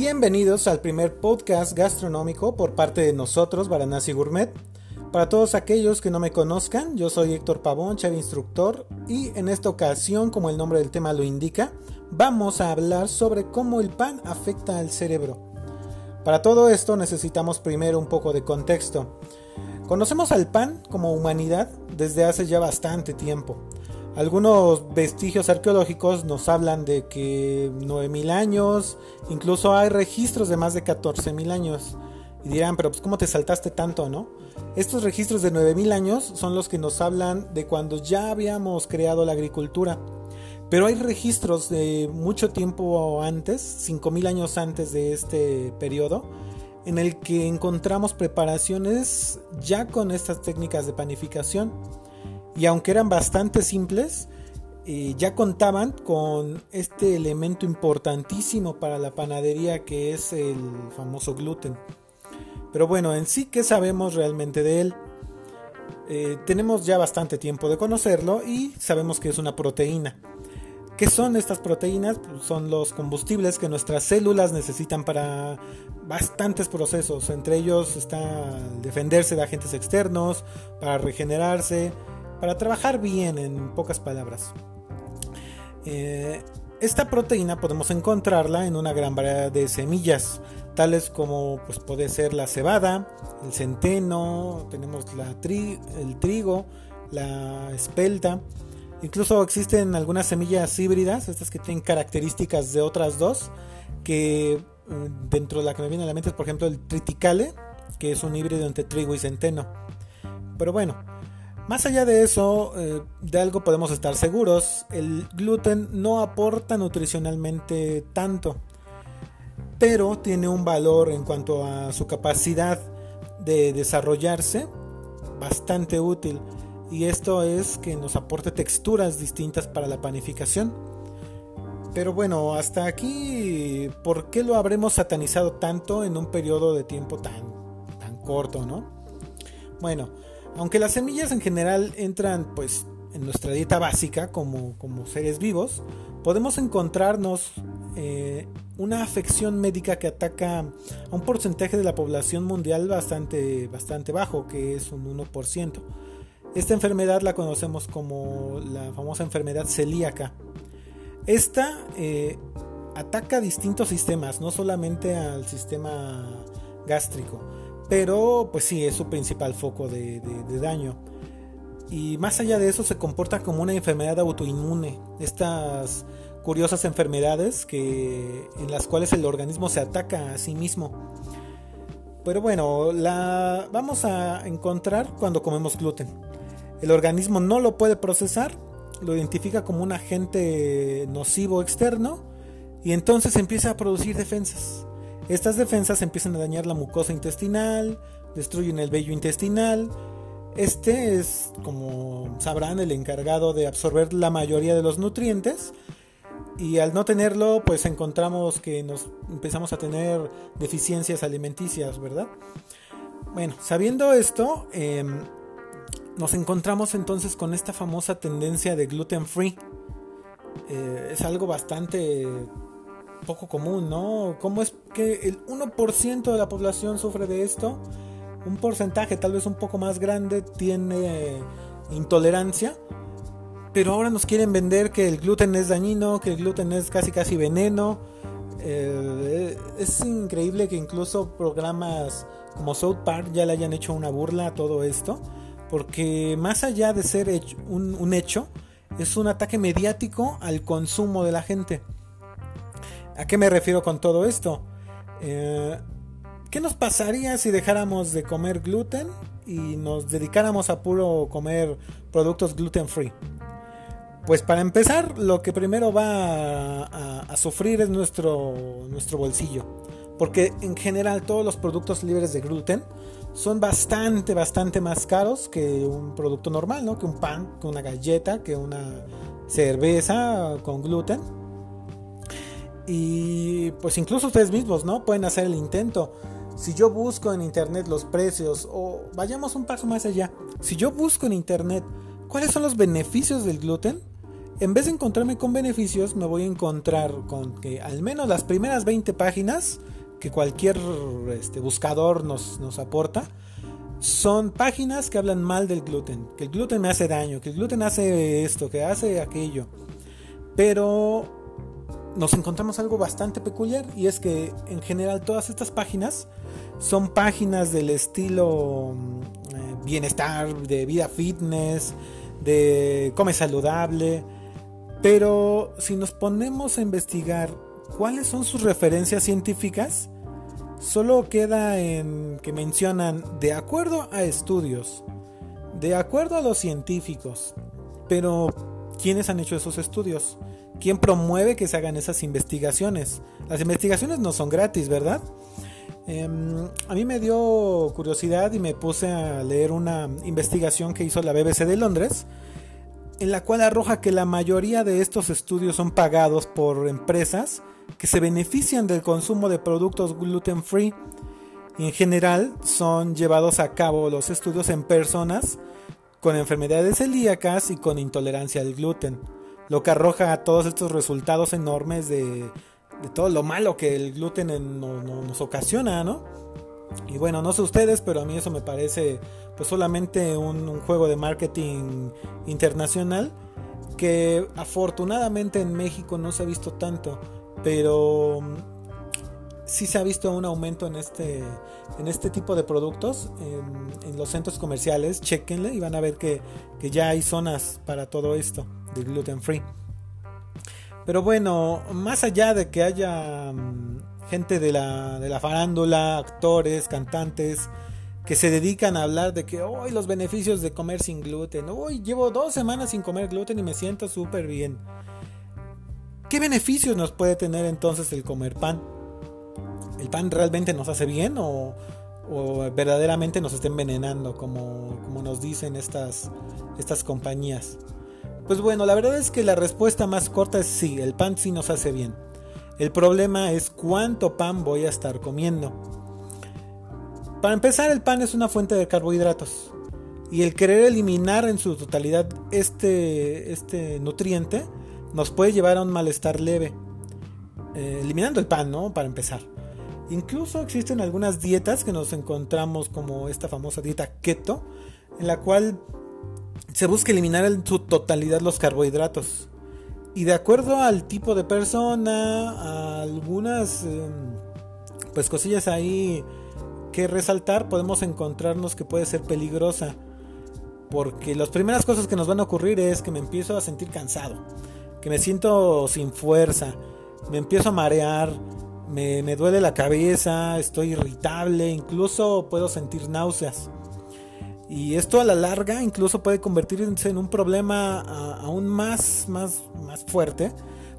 Bienvenidos al primer podcast gastronómico por parte de nosotros, Varanasi Gourmet. Para todos aquellos que no me conozcan, yo soy Héctor Pavón, chef instructor, y en esta ocasión, como el nombre del tema lo indica, vamos a hablar sobre cómo el pan afecta al cerebro. Para todo esto necesitamos primero un poco de contexto. Conocemos al pan como humanidad desde hace ya bastante tiempo. Algunos vestigios arqueológicos nos hablan de que 9.000 años, incluso hay registros de más de 14.000 años. Y dirán, pero pues ¿cómo te saltaste tanto, no? Estos registros de 9.000 años son los que nos hablan de cuando ya habíamos creado la agricultura. Pero hay registros de mucho tiempo antes, 5.000 años antes de este periodo, en el que encontramos preparaciones ya con estas técnicas de panificación y aunque eran bastante simples, eh, ya contaban con este elemento importantísimo para la panadería que es el famoso gluten. Pero bueno, en sí, ¿qué sabemos realmente de él? Eh, tenemos ya bastante tiempo de conocerlo y sabemos que es una proteína. ¿Qué son estas proteínas? Pues son los combustibles que nuestras células necesitan para bastantes procesos. Entre ellos está defenderse de agentes externos, para regenerarse, para trabajar bien, en pocas palabras. Eh, esta proteína podemos encontrarla en una gran variedad de semillas, tales como pues, puede ser la cebada, el centeno, tenemos la el trigo, la espelta. Incluso existen algunas semillas híbridas, estas que tienen características de otras dos, que mm, dentro de la que me viene a la mente es por ejemplo el triticale, que es un híbrido entre trigo y centeno. Pero bueno, más allá de eso, eh, de algo podemos estar seguros, el gluten no aporta nutricionalmente tanto, pero tiene un valor en cuanto a su capacidad de desarrollarse bastante útil y esto es que nos aporte texturas distintas para la panificación. Pero bueno, hasta aquí, ¿por qué lo habremos satanizado tanto en un periodo de tiempo tan, tan corto, no? Bueno, aunque las semillas en general entran pues en nuestra dieta básica como, como seres vivos, podemos encontrarnos eh, una afección médica que ataca a un porcentaje de la población mundial bastante, bastante bajo, que es un 1%. Esta enfermedad la conocemos como la famosa enfermedad celíaca. Esta eh, ataca distintos sistemas, no solamente al sistema gástrico, pero pues sí, es su principal foco de, daño. Y más allá de eso se comporta como una enfermedad autoinmune. Estas curiosas enfermedades que, en las cuales el organismo se ataca a sí mismo. Pero bueno, la vamos a encontrar cuando comemos gluten. El organismo no lo puede procesar, lo identifica como un agente nocivo externo y entonces empieza a producir defensas. Estas defensas empiezan a dañar la mucosa intestinal, destruyen el vello intestinal. Este es, como sabrán, el encargado de absorber la mayoría de los nutrientes. Y al no tenerlo, pues encontramos que nos empezamos a tener deficiencias alimenticias, ¿verdad? Bueno, sabiendo esto, em, nos encontramos entonces con esta famosa tendencia de gluten free. Eh, es algo bastante poco común, ¿no? ¿Cómo es que el 1% de la población sufre de esto? Un porcentaje tal vez un poco más grande tiene intolerancia, pero ahora nos quieren vender que el gluten es dañino, que el gluten es casi casi veneno. Eh, es increíble que incluso programas como South Park ya le hayan hecho una burla a todo esto, porque más allá de ser un hecho, es un ataque mediático al consumo de la gente. ¿A qué me refiero con todo esto? Eh, ¿Qué nos pasaría si dejáramos de comer gluten y nos dedicáramos a puro comer productos gluten free? Pues para empezar, lo que primero va a, sufrir es nuestro, nuestro bolsillo. Porque en general todos los productos libres de gluten son bastante, bastante más caros que un producto normal, ¿no? Que un pan, que una galleta, que una cerveza con gluten. Y pues incluso ustedes mismos, ¿no? Pueden hacer el intento. Si yo busco en internet los precios, o vayamos un paso más allá, si yo busco en internet cuáles son los beneficios del gluten, en vez de encontrarme con beneficios, me voy a encontrar con que al menos las primeras 20 páginas que cualquier este, buscador nos, nos aporta, son páginas que hablan mal del gluten, que el gluten me hace daño, que el gluten hace esto, que hace aquello. Pero nos encontramos algo bastante peculiar y es que en general todas estas páginas son páginas del estilo mm, eh, bienestar, de vida fitness, de come saludable, pero si nos ponemos a investigar cuáles son sus referencias científicas, solo queda en que mencionan de acuerdo a estudios, de acuerdo a los científicos, pero ¿quiénes han hecho esos estudios? ¿Quién promueve que se hagan esas investigaciones? Las investigaciones no son gratis, ¿verdad? Em, a mí me dio curiosidad y me puse a leer una investigación que hizo la BBC de Londres, en la cual arroja que la mayoría de estos estudios son pagados por empresas que se benefician del consumo de productos gluten free. En general son llevados a cabo los estudios en personas con enfermedades celíacas y con intolerancia al gluten lo que arroja todos estos resultados enormes de, todo lo malo que el gluten nos ocasiona, ¿no? Y bueno, no sé ustedes, pero a mí eso me parece pues solamente un, juego de marketing internacional que afortunadamente en México no se ha visto tanto, pero sí se ha visto un aumento en este, en este tipo de productos en, los centros comerciales. Chequenle y van a ver que, que ya hay zonas para todo esto de gluten free. Pero bueno, más allá de que haya mm, gente de la, de la farándula, actores, cantantes, que se dedican a hablar de que hoy los beneficios de comer sin gluten, hoy llevo dos semanas sin comer gluten y me siento súper bien. ¿Qué beneficios nos puede tener entonces el comer pan? ¿El pan realmente nos hace bien o, verdaderamente nos está envenenando como, como nos dicen estas, estas compañías? Pues bueno, la verdad es que la respuesta más corta es sí, el pan sí nos hace bien. El problema es cuánto pan voy a estar comiendo. Para empezar, el pan es una fuente de carbohidratos. Y el querer eliminar en su totalidad este, este nutriente nos puede llevar a un malestar leve. Eh, eliminando el pan, ¿no? Para empezar. Incluso existen algunas dietas que nos encontramos como esta famosa dieta keto, en la cual se busca eliminar en su totalidad los carbohidratos. Y de acuerdo al tipo de persona, algunas em, pues cosillas ahí que resaltar, podemos encontrarnos que puede ser peligrosa. Porque las primeras cosas que nos van a ocurrir es que me empiezo a sentir cansado, que me siento sin fuerza, me empiezo a marear, me, me duele la cabeza, estoy irritable, incluso puedo sentir náuseas. Y esto a la larga incluso puede convertirse en un problema aún más, más, más fuerte,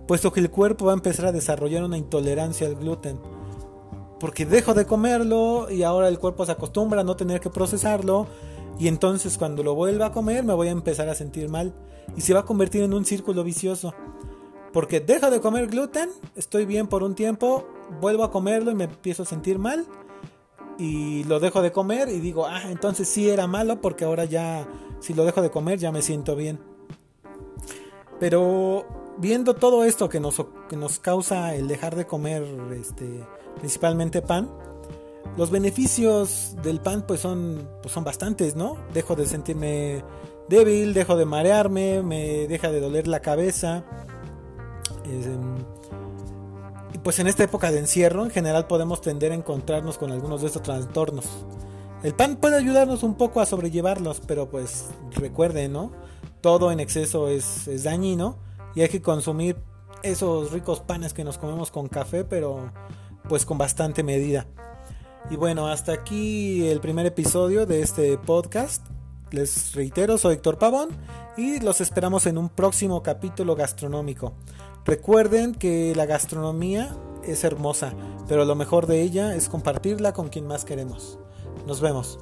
puesto que el cuerpo va a empezar a desarrollar una intolerancia al gluten. Porque dejo de comerlo y ahora el cuerpo se acostumbra a no tener que procesarlo. Y entonces cuando lo vuelva a comer me voy a empezar a sentir mal. Y se va a convertir en un círculo vicioso. Porque dejo de comer gluten, estoy bien por un tiempo, vuelvo a comerlo y me empiezo a sentir mal y lo dejo de comer y digo, ah, entonces sí era malo porque ahora ya, si lo dejo de comer ya me siento bien. Pero viendo todo esto que nos, que nos causa el dejar de comer este, principalmente pan, los beneficios del pan pues son, pues son bastantes, ¿no? Dejo de sentirme débil, dejo de marearme, me deja de doler la cabeza. Em, pues en esta época de encierro en general podemos tender a encontrarnos con algunos de estos trastornos. El pan puede ayudarnos un poco a sobrellevarlos, pero pues recuerden, ¿no? Todo en exceso es, es dañino y hay que consumir esos ricos panes que nos comemos con café, pero pues con bastante medida. Y bueno, hasta aquí el primer episodio de este podcast. Les reitero, soy Héctor Pavón y los esperamos en un próximo capítulo gastronómico. Recuerden que la gastronomía es hermosa, pero lo mejor de ella es compartirla con quien más queremos. Nos vemos.